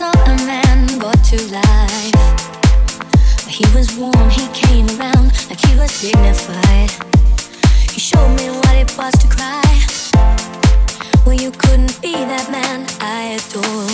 saw a man brought to life. He was warm, he came around like he was dignified. He showed me what it was to cry. Well, you couldn't be that man I adored.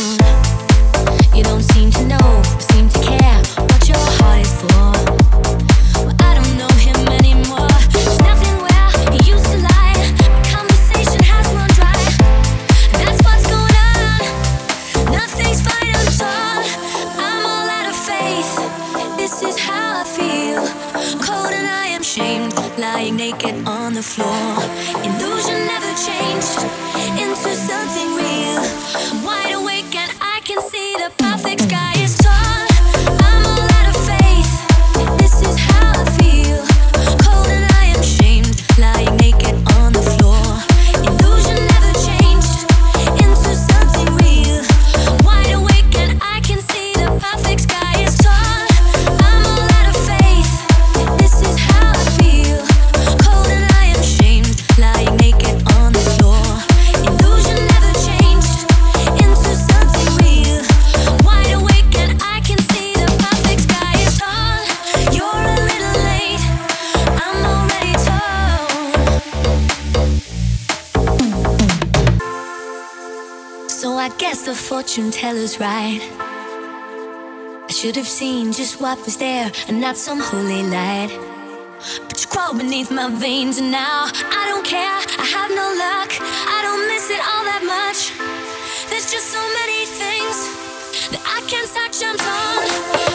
Naked on the floor. Illusion never changed into something real. Wide awake and I can see the perfect So I guess the fortune teller's right. I should have seen just what was there and not some holy light. But you crawl beneath my veins and now I don't care. I have no luck. I don't miss it all that much. There's just so many things that I can't touch. I'm torn.